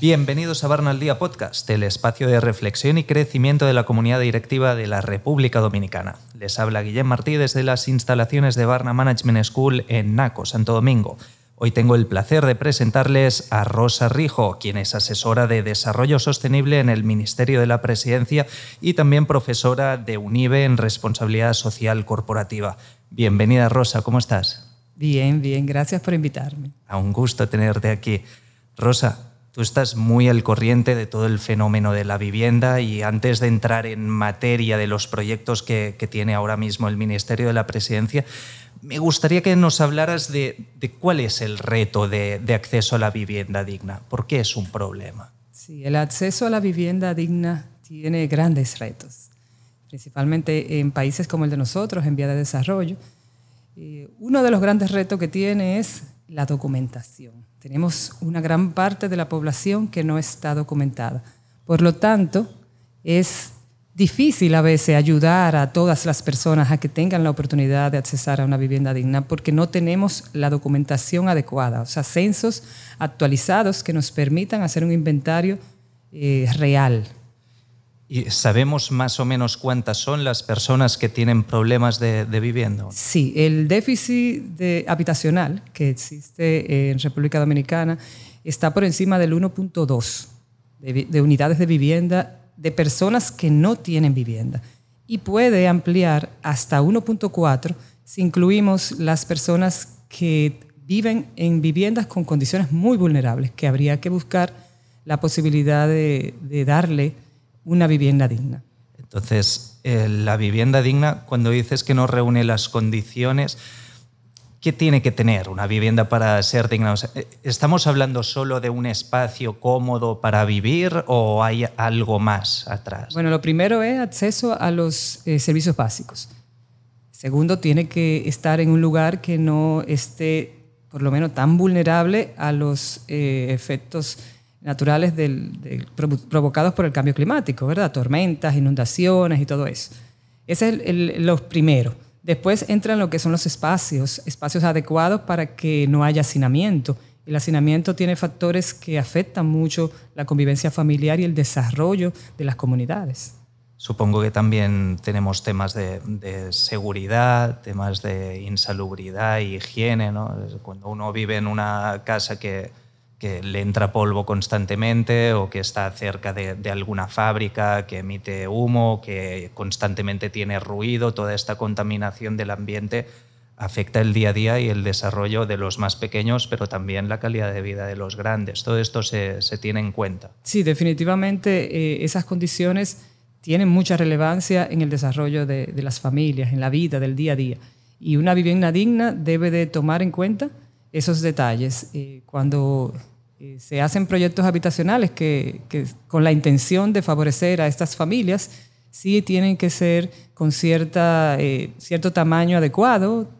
Bienvenidos a Barna al Día Podcast, el espacio de reflexión y crecimiento de la comunidad directiva de la República Dominicana. Les habla Guillem Martí desde las instalaciones de Barna Management School en Naco, Santo Domingo. Hoy tengo el placer de presentarles a Rosa Rijo, quien es asesora de Desarrollo Sostenible en el Ministerio de la Presidencia y también profesora de UNIBE en Responsabilidad Social Corporativa. Bienvenida Rosa, ¿cómo estás? Bien, bien, gracias por invitarme. A un gusto tenerte aquí. Rosa, Tú estás muy al corriente de todo el fenómeno de la vivienda y antes de entrar en materia de los proyectos que, tiene ahora mismo el Ministerio de la Presidencia, me gustaría que nos hablaras de, cuál es el reto de, acceso a la vivienda digna. ¿Por qué es un problema? Sí, el acceso a la vivienda digna tiene grandes retos, principalmente en países como el de nosotros, en vía de desarrollo. Eh, uno de los grandes retos que tiene es la documentación. Tenemos una gran parte de la población que no está documentada. Por lo tanto, es difícil a veces ayudar a todas las personas a que tengan la oportunidad de accesar a una vivienda digna porque no tenemos la documentación adecuada, o sea, censos actualizados que nos permitan hacer un inventario eh, real ¿Y sabemos más o menos cuántas son las personas que tienen problemas de, vivienda? Sí, el déficit habitacional que existe en República Dominicana está por encima del 1.2 de, de unidades de vivienda de personas que no tienen vivienda y puede ampliar hasta 1.4 si incluimos las personas que viven en viviendas con condiciones muy vulnerables, que habría que buscar la posibilidad de darle una vivienda digna. Entonces, eh, la vivienda digna, cuando dices que no reúne las condiciones, ¿qué tiene que tener una vivienda para ser digna? Eh, ¿Estamos hablando solo de un espacio cómodo para vivir o hay algo más atrás? Bueno, lo primero es acceso a los eh, servicios básicos. Segundo, tiene que estar en un lugar que no esté, por lo menos, tan vulnerable a los efectos naturales provocados por el cambio climático, ¿verdad? Tormentas, inundaciones y todo eso. Ese es el, lo primero. Después entran lo que son los espacios, espacios adecuados para que no haya hacinamiento. El hacinamiento tiene factores que afectan mucho la convivencia familiar y el desarrollo de las comunidades. Supongo que también tenemos temas de, de seguridad, temas de insalubridad higiene. ¿no? Cuando uno vive en una casa que, que le entra polvo constantemente o que está cerca de, alguna fábrica que emite humo, que constantemente tiene ruido, toda esta contaminación del ambiente afecta el día a día y el desarrollo de los más pequeños, pero también la calidad de vida de los grandes. Todo esto se, tiene en cuenta. Sí, definitivamente eh, esas condiciones tienen mucha relevancia en el desarrollo de, de las familias, en la vida del día a día. Y una vivienda digna debe de tomar en cuenta esos detalles. Eh, cuando eh, se hacen proyectos habitacionales que, con la intención de favorecer a estas familias, sí tienen que ser con cierta, eh, cierto tamaño adecuado,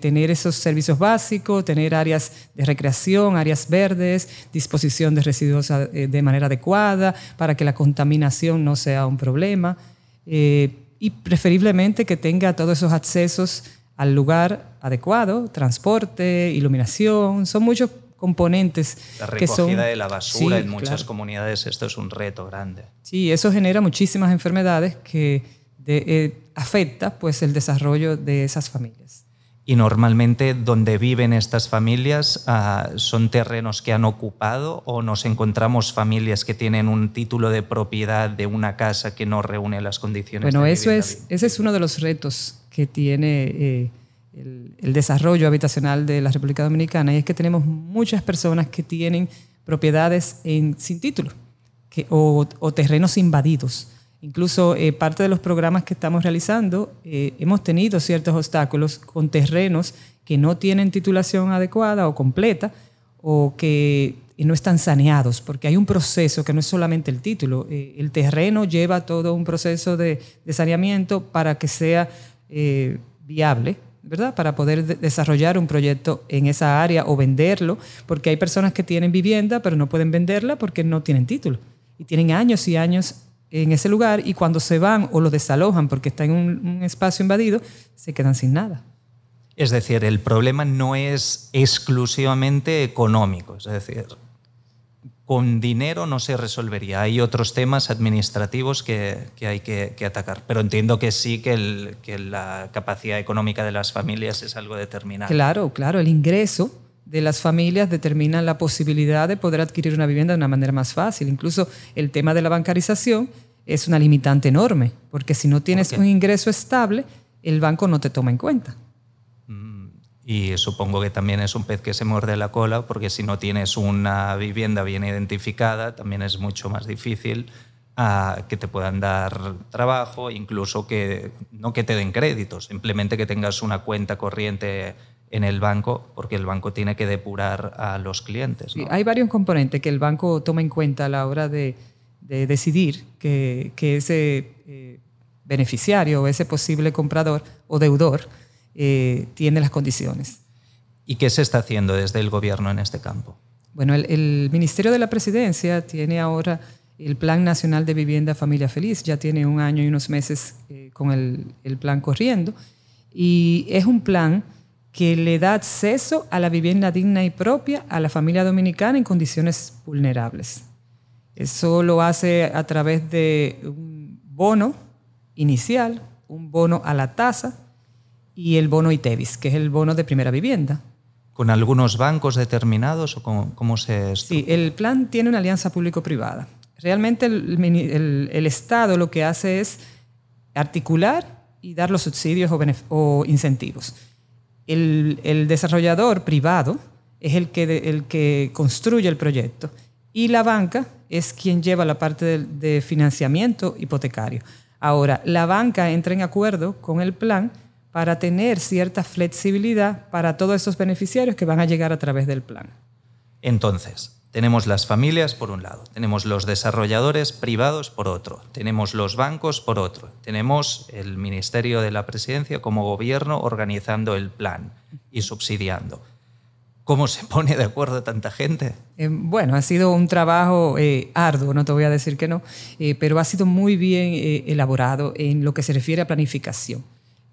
tener esos servicios básicos, tener áreas de recreación, áreas verdes, disposición de residuos de manera adecuada para que la contaminación no sea un problema y preferiblemente que tenga todos esos accesos al lugar adecuado, transporte, iluminación, son muchos componentes. La recogida de la basura en muchas comunidades, esto es un reto grande. Sí, eso genera muchísimas enfermedades que eh, afecta pues, el desarrollo de esas familias. Y normalmente donde viven estas familias ah, son terrenos que han ocupado o nos encontramos familias que tienen un título de propiedad de una casa que no reúne las condiciones. Bueno, eso es, ese es uno de los retos que tiene eh, el, desarrollo habitacional de la República Dominicana y es que tenemos muchas personas que tienen propiedades sin título o, terrenos invadidos. Incluso eh, parte de los programas que estamos realizando eh, hemos tenido ciertos obstáculos con terrenos que no tienen titulación adecuada o completa o que no están saneados, porque hay un proceso que no es solamente el título, el terreno lleva todo un proceso de, saneamiento para que sea eh, viable, ¿verdad? Para poder desarrollar un proyecto en esa área o venderlo, porque hay personas que tienen vivienda pero no pueden venderla porque no tienen título y tienen años y años en ese lugar y cuando se van o lo desalojan porque está en un, espacio invadido, se quedan sin nada. Es decir, el problema no es exclusivamente económico, es decir, con dinero no se resolvería. Hay otros temas administrativos que, hay que, atacar. Pero entiendo que sí que, que, la capacidad económica de las familias es algo determinante. Claro, claro. El ingreso de las familias determina la posibilidad de poder adquirir una vivienda de una manera más fácil. Incluso el tema de la bancarización es una limitante enorme, porque si no tienes un ingreso estable, el banco no te toma en cuenta. Y supongo que también es un pez que se muerde la cola, porque si no tienes una vivienda bien identificada, también es mucho más difícil ah, que te puedan dar trabajo, incluso que no que te den créditos, simplemente que tengas una cuenta corriente en el banco, porque el banco tiene que depurar a los clientes. hay varios componentes que el banco toma en cuenta a la hora de, decidir que, ese eh, beneficiario o ese posible comprador o deudor eh, tiene las condiciones. ¿Y qué se está haciendo desde el gobierno en este campo? Bueno, el, Ministerio de la Presidencia tiene ahora el Plan Nacional de Vivienda Familia Feliz, ya tiene un año y unos meses eh, con el, el, plan corriendo, y es un plan que le da acceso a la vivienda digna y propia a la familia dominicana en condiciones vulnerables. Eso lo hace a través de un bono inicial, un bono a la tasa, y el bono ITEVIS, que es el bono de primera vivienda. ¿Con algunos bancos determinados o cómo, se Sí, el plan tiene una alianza público-privada. Realmente el, Estado lo que hace es articular y dar los subsidios o, incentivos. El, desarrollador privado es el que, el que construye el proyecto y la banca es quien lleva la parte de financiamiento hipotecario. Ahora, la banca entra en acuerdo con el plan para tener cierta flexibilidad para todos esos beneficiarios que van a llegar a través del plan. Entonces, tenemos las familias por un lado, tenemos los desarrolladores privados por otro, tenemos los bancos por otro, tenemos el Ministerio de la Presidencia como gobierno organizando el plan y subsidiando. ¿Cómo se pone de acuerdo tanta gente? Eh, bueno, ha sido un trabajo eh, arduo, no te voy a decir que no, eh, pero ha sido muy bien elaborado en lo que se refiere a planificación.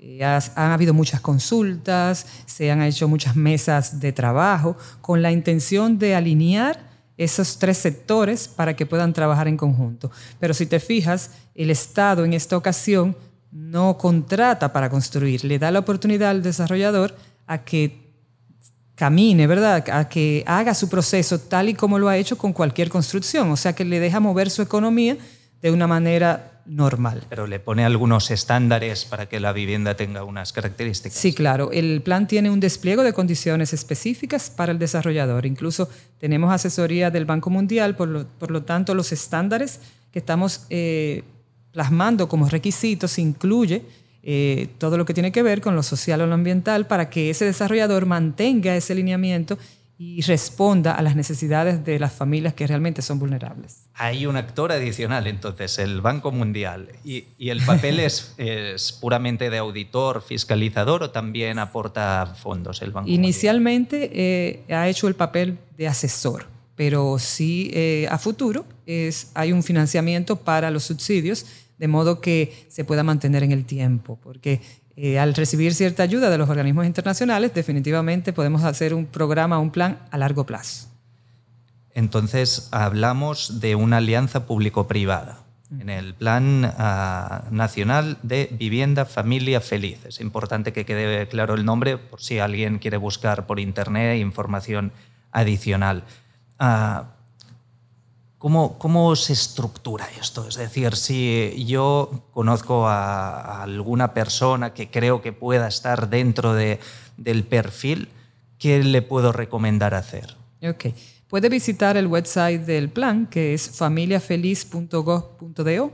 Eh, han habido muchas consultas, se han hecho muchas mesas de trabajo con la intención de alinear esos tres sectores para que puedan trabajar en conjunto. Pero si te fijas, el Estado en esta ocasión no contrata para construir, le da la oportunidad al desarrollador a que camine, ¿verdad? A que haga su proceso tal y como lo ha hecho con cualquier construcción, o sea que le deja mover su economía de una manera normal. Pero le pone algunos estándares para que la vivienda tenga unas características. Sí, claro. El plan tiene un despliegue de condiciones específicas para el desarrollador. Incluso tenemos asesoría del Banco Mundial, por lo, tanto los estándares que estamos eh, plasmando como requisitos incluye eh, todo lo que tiene que ver con lo social o lo ambiental para que ese desarrollador mantenga ese lineamiento y responda a las necesidades de las familias que realmente son vulnerables. Hay un actor adicional, entonces, el Banco Mundial. ¿Y, el papel es, es, puramente de auditor, fiscalizador o también aporta fondos el Banco Inicialmente eh, ha hecho el papel de asesor, pero sí eh, a futuro es, hay un financiamiento para los subsidios, de modo que se pueda mantener en el tiempo, porque eh, al recibir cierta ayuda de los organismos internacionales, definitivamente podemos hacer un programa, un plan a largo plazo. Entonces, hablamos de una alianza público-privada mm. en el Plan ah, Nacional de Vivienda Familia Feliz. Es importante que quede claro el nombre por si alguien quiere buscar por Internet información adicional. Ah, ¿Cómo, se estructura esto? Es decir, si yo conozco a, alguna persona que creo que pueda estar dentro de, del perfil, ¿qué le puedo recomendar hacer? Ok. Puede visitar el website del plan, que es familiafeliz.gov.do.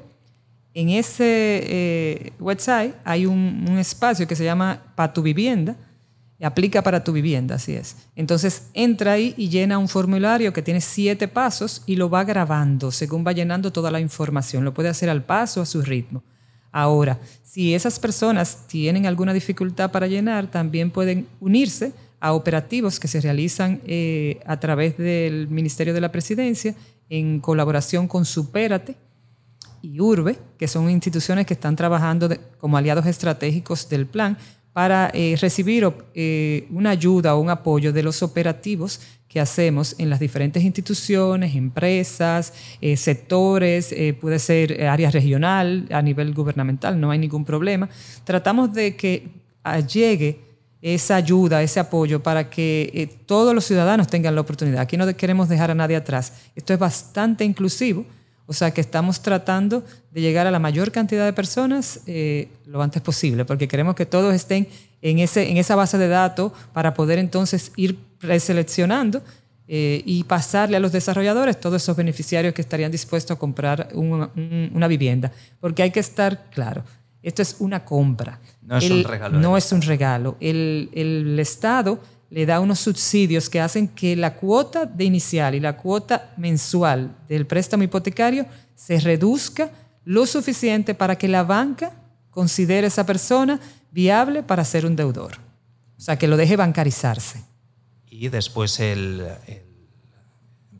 En ese eh, website hay un, un espacio que se llama Pa tu vivienda, aplica para tu vivienda, así es. Entonces entra ahí y llena un formulario que tiene siete pasos y lo va grabando según va llenando toda la información. Lo puede hacer al paso, a su ritmo. Ahora, si esas personas tienen alguna dificultad para llenar, también pueden unirse a operativos que se realizan eh, a través del Ministerio de la Presidencia en colaboración con Supérate y Urbe, que son instituciones que están trabajando como aliados estratégicos del plan para eh, recibir eh, una ayuda o un apoyo de los operativos que hacemos en las diferentes instituciones, empresas, eh, sectores, puede ser área regional, a nivel gubernamental, no hay ningún problema. Tratamos de que llegue esa ayuda, ese apoyo para que todos los ciudadanos tengan la oportunidad. Aquí no queremos dejar a nadie atrás. Esto es bastante inclusivo o sea que estamos tratando de llegar a la mayor cantidad de personas eh, lo antes posible, porque queremos que todos estén en, ese, en esa base de datos para poder entonces ir preseleccionando eh, y pasarle a los desarrolladores todos esos beneficiarios que estarían dispuestos a comprar una vivienda. Porque hay que estar claro, esto es una compra. No es un regalo. No es un regalo. El, el Estado le da unos subsidios que hacen que la cuota de inicial y la cuota mensual del préstamo hipotecario se reduzca lo suficiente para que la banca considere a esa persona viable para ser un deudor. O sea, que lo deje bancarizarse. Y después el,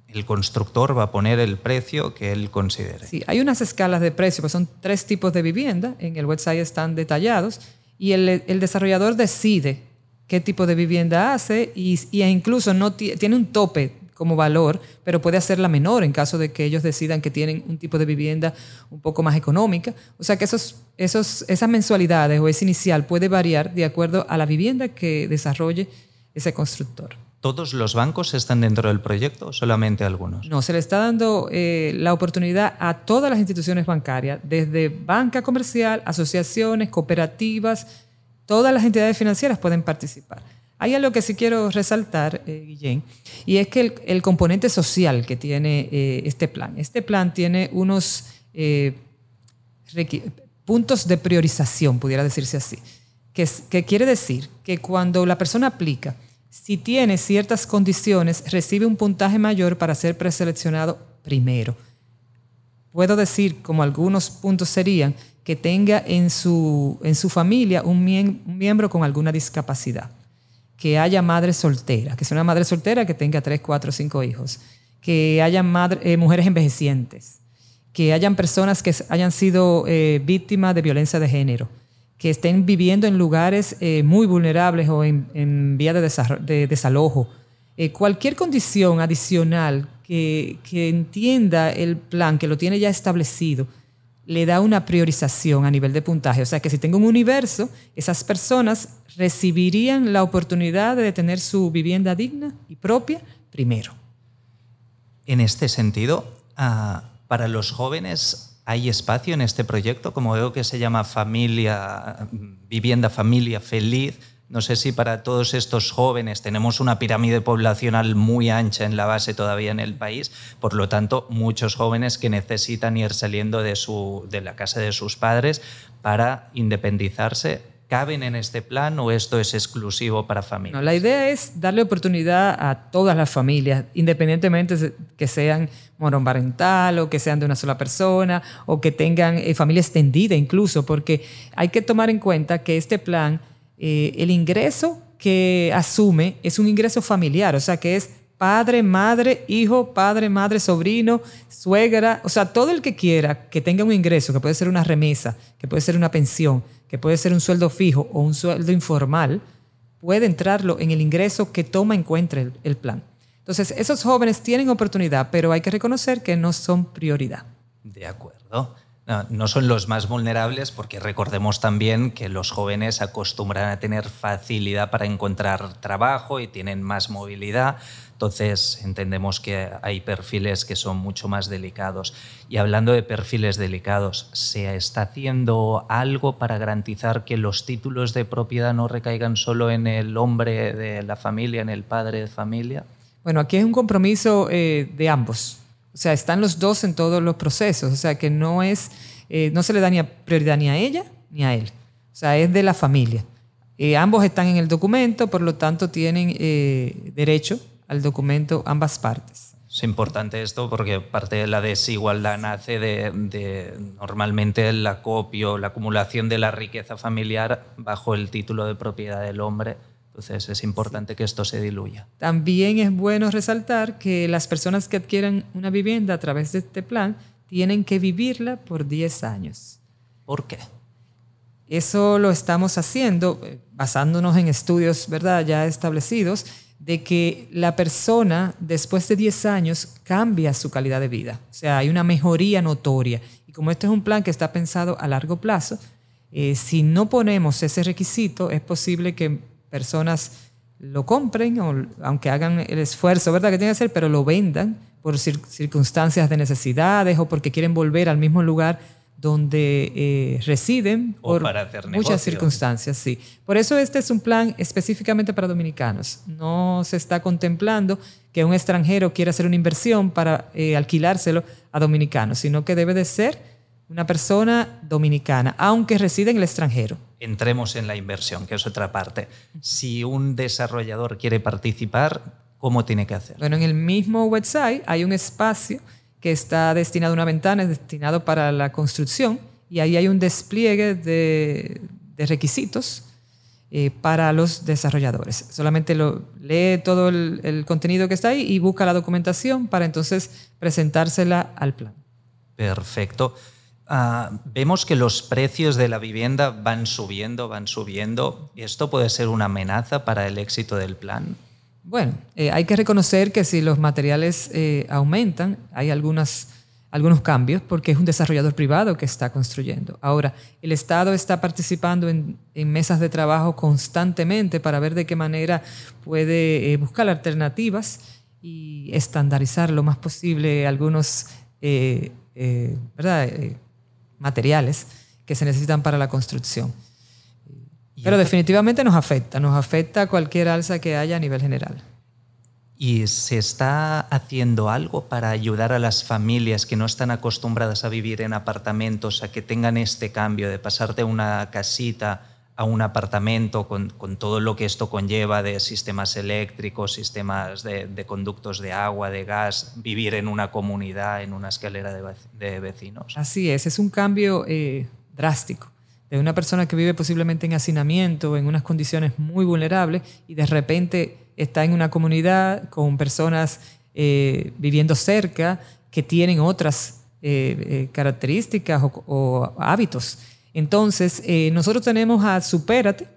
el, constructor va a poner el precio que él considere. Sí, hay unas escalas de precio, pues son tres tipos de vivienda, en el website están detallados, y el, el desarrollador decide qué tipo de vivienda hace y, e incluso no tiene un tope como valor, pero puede hacerla menor en caso de que ellos decidan que tienen un tipo de vivienda un poco más económica. O sea que esos, esos, esas mensualidades o ese inicial puede variar de acuerdo a la vivienda que desarrolle ese constructor. ¿Todos los bancos están dentro del proyecto o solamente algunos? No, se le está dando eh, la oportunidad a todas las instituciones bancarias, desde banca comercial, asociaciones, cooperativas, todas las entidades financieras pueden participar. Hay algo que sí quiero resaltar, eh, Guillén, y es que el, componente social que tiene eh, este plan. Este plan tiene unos eh, puntos de priorización, pudiera decirse así, que, que quiere decir que cuando la persona aplica, si tiene ciertas condiciones, recibe un puntaje mayor para ser preseleccionado primero. Puedo decir, como algunos puntos serían, que tenga en su, en su familia un, miembro con alguna discapacidad, que haya madre soltera, que sea una madre soltera que tenga tres, cuatro, cinco hijos, que haya eh, mujeres envejecientes, que hayan personas que hayan sido eh, víctimas de violencia de género, que estén viviendo en lugares eh, muy vulnerables o en, vía de, de desalojo. cualquier condición adicional que, entienda el plan, que lo tiene ya establecido, le da una priorización a nivel de puntaje. O sea que si tengo un universo, esas personas recibirían la oportunidad de tener su vivienda digna y propia primero. En este sentido, ah, para los jóvenes hay espacio en este proyecto, como veo que se llama familia, vivienda familia feliz. No sé si para todos estos jóvenes tenemos una pirámide poblacional muy ancha en la base todavía en el país, por lo tanto, muchos jóvenes que necesitan ir saliendo de, su, de la casa de sus padres para independizarse ¿Caben en este plan o esto es exclusivo para familias? la idea es darle oportunidad a todas las familias, independientemente de que sean monoparental o que sean de una sola persona o que tengan eh, familia extendida incluso, porque hay que tomar en cuenta que este plan eh, el ingreso que asume es un ingreso familiar, o sea, que es padre, madre, hijo, padre, madre, sobrino, suegra, o sea, todo el que quiera que tenga un ingreso, que puede ser una remesa, que puede ser una pensión, que puede ser un sueldo fijo o un sueldo informal, puede entrarlo en el ingreso que toma en cuenta el, el plan. Entonces, esos jóvenes tienen oportunidad, pero hay que reconocer que no son prioridad. De acuerdo. No, son los más vulnerables porque recordemos también que los jóvenes acostumbran a tener facilidad para encontrar trabajo y tienen más movilidad. Entonces entendemos que hay perfiles que son mucho más delicados. Y hablando de perfiles delicados, ¿se está haciendo algo para garantizar que los títulos de propiedad no recaigan solo en el hombre de la familia, en el padre de familia? Bueno, aquí es un compromiso eh, de ambos. O sea, están los dos en todos los procesos. O sea, que no es, eh, no se le da ni prioridad ni a ella ni a él. O sea, es de la familia. Eh, ambos están en el documento, por lo tanto tienen eh, derecho al documento ambas partes. Es importante esto porque parte de la desigualdad nace de, de, normalmente el acopio, la acumulación de la riqueza familiar bajo el título de propiedad del hombre entonces es importante que esto se diluya. También es bueno resaltar que las personas que adquieran una vivienda a través de este plan tienen que vivirla por 10 años. ¿Por qué? Eso lo estamos haciendo eh, basándonos en estudios ¿verdad? ya establecidos de que la persona después de 10 años cambia su calidad de vida. O sea, hay una mejoría notoria. Y como este es un plan que está pensado a largo plazo, eh, si no ponemos ese requisito, es posible que personas lo compren, o, aunque hagan el esfuerzo ¿verdad? que tienen que hacer, pero lo vendan por circunstancias de necesidades o porque quieren volver al mismo lugar donde eh, residen por muchas circunstancias, sí. Por eso este es un plan específicamente para dominicanos. No se está contemplando que un extranjero quiera hacer una inversión para eh, alquilárselo a dominicanos, sino que debe de ser una persona dominicana, aunque reside en el extranjero. Entremos en la inversión, que es otra parte. Si un desarrollador quiere participar, ¿cómo tiene que hacer? Bueno, en el mismo website hay un espacio que está destinado a una ventana, es destinado para la construcción, y ahí hay un despliegue de, requisitos eh, para los desarrolladores. Solamente lo, lee todo el, contenido que está ahí y busca la documentación para entonces presentársela al plan. Perfecto. Ah, vemos que los precios de la vivienda van subiendo, van subiendo. ¿Esto puede ser una amenaza para el éxito del plan? Bueno, eh, hay que reconocer que si los materiales eh, aumentan, hay algunas, algunos cambios porque es un desarrollador privado que está construyendo. Ahora, el Estado está participando en, mesas de trabajo constantemente para ver de qué manera puede eh, buscar alternativas y estandarizar lo más posible algunos materiales que se necesitan para la construcción. Pero definitivamente nos afecta, nos afecta cualquier alza que haya a nivel general. ¿Y se está haciendo algo para ayudar a las familias que no están acostumbradas a vivir en apartamentos a que tengan este cambio de pasar de una casita a un apartamento con, todo lo que esto conlleva de sistemas eléctricos, sistemas de, conductos de agua, de gas, vivir en una comunidad, en una escalera de, vecinos? Así es, es un cambio eh, drástico de una persona que vive posiblemente en hacinamiento, en unas condiciones muy vulnerables, y de repente está en una comunidad con personas eh, viviendo cerca que tienen otras eh, características o, hábitos. Entonces, nosotros tenemos a Supérate,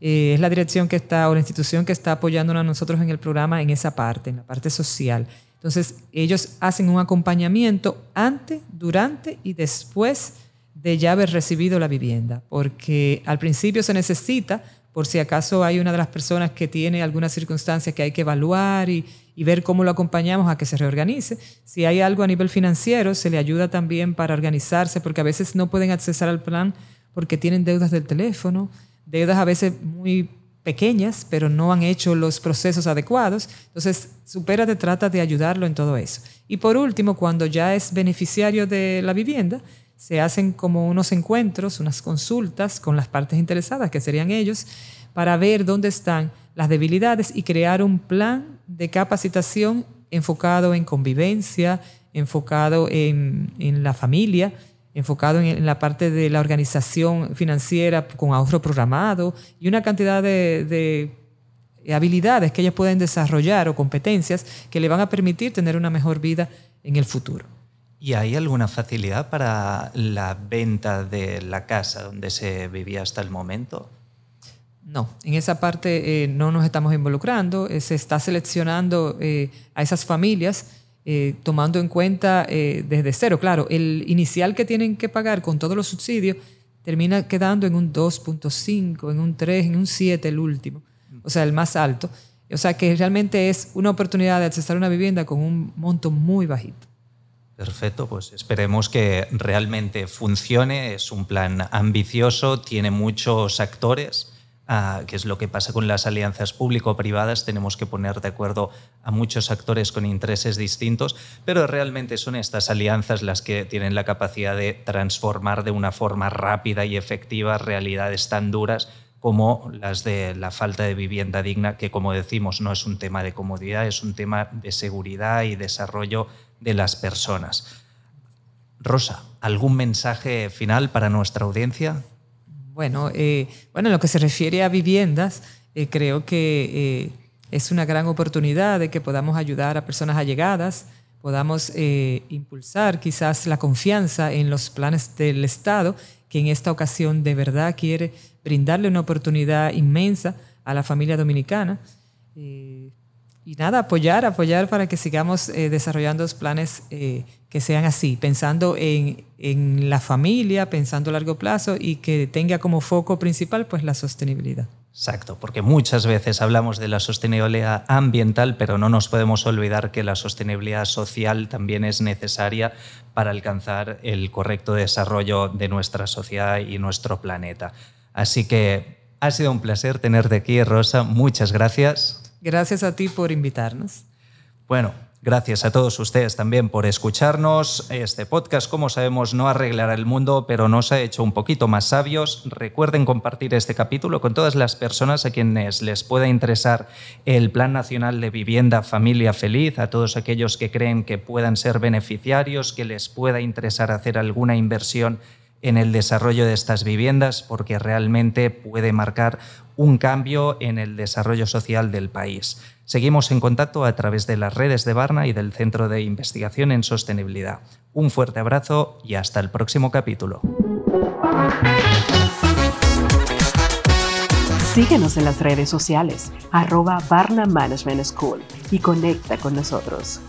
es la dirección que está, o la institución que está apoyándonos a nosotros en el programa en esa parte, en la parte social. Entonces, ellos hacen un acompañamiento antes, durante y después de ya haber recibido la vivienda, porque al principio se necesita, por si acaso hay una de las personas que tiene alguna circunstancia que hay que evaluar y, ver cómo lo acompañamos a que se reorganice. Si hay algo a nivel financiero, se le ayuda también para organizarse, porque a veces no pueden accesar al plan porque tienen deudas del teléfono, deudas a veces muy pequeñas, pero no han hecho los procesos adecuados. Entonces, Supérate trata de ayudarlo en todo eso. Y por último, cuando ya es beneficiario de la vivienda, se hacen como unos encuentros, unas consultas con las partes interesadas, que serían ellos, para ver dónde están las debilidades y crear un plan de capacitación enfocado en convivencia, enfocado en, la familia, enfocado en, la parte de la organización financiera con ahorro programado y una cantidad de habilidades que ellos pueden desarrollar o competencias que le van a permitir tener una mejor vida en el futuro. ¿Y hay alguna facilidad para la venta de la casa donde se vivía hasta el momento? No, en esa parte eh, no nos estamos involucrando. Eh, se está seleccionando eh, a esas familias tomando en cuenta desde cero. Claro, el inicial que tienen que pagar con todos los subsidios termina quedando en un 2.5, en un 3, en un 7 el último, o sea, el más alto. O sea que realmente es una oportunidad de acceder a una vivienda con un monto muy bajito. Perfecto, pues esperemos que realmente funcione. Es un plan ambicioso, tiene muchos actores, que es lo que pasa con las alianzas público-privadas. Tenemos que poner de acuerdo a muchos actores con intereses distintos, pero realmente son estas alianzas las que tienen la capacidad de transformar de una forma rápida y efectiva realidades tan duras como las de la falta de vivienda digna, que como decimos no es un tema de comodidad, es un tema de seguridad y desarrollo de las personas. Rosa, ¿algún mensaje final para nuestra audiencia? Bueno, eh, bueno en lo que se refiere a viviendas, eh, creo que eh, es una gran oportunidad de que podamos ayudar a personas allegadas podamos eh, impulsar quizás la confianza en los planes del Estado, que en esta ocasión de verdad quiere brindarle una oportunidad inmensa a la familia dominicana. Eh, y nada, apoyar, apoyar para que sigamos eh, desarrollando los planes que sean así, pensando en, en, la familia, pensando a largo plazo y que tenga como foco principal pues la sostenibilidad. Exacto, porque muchas veces hablamos de la sostenibilidad ambiental, pero no nos podemos olvidar que la sostenibilidad social también es necesaria para alcanzar el correcto desarrollo de nuestra sociedad y nuestro planeta. Así que ha sido un placer tenerte aquí, Rosa. Muchas gracias. Gracias a ti por invitarnos. Bueno, Gracias a todos ustedes también por escucharnos. Este podcast, como sabemos, no arreglará el mundo, pero nos ha hecho un poquito más sabios. Recuerden compartir este capítulo con todas las personas a quienes les pueda interesar el Plan Nacional de Vivienda Familia Feliz, a todos aquellos que creen que puedan ser beneficiarios, que les pueda interesar hacer alguna inversión en el desarrollo de estas viviendas, porque realmente puede marcar un cambio en el desarrollo social del país. Seguimos en contacto a través de las redes de Barna y del Centro de Investigación en Sostenibilidad. Un fuerte abrazo y hasta el próximo capítulo. Síguenos en las redes sociales, arroba Management School y conecta con nosotros.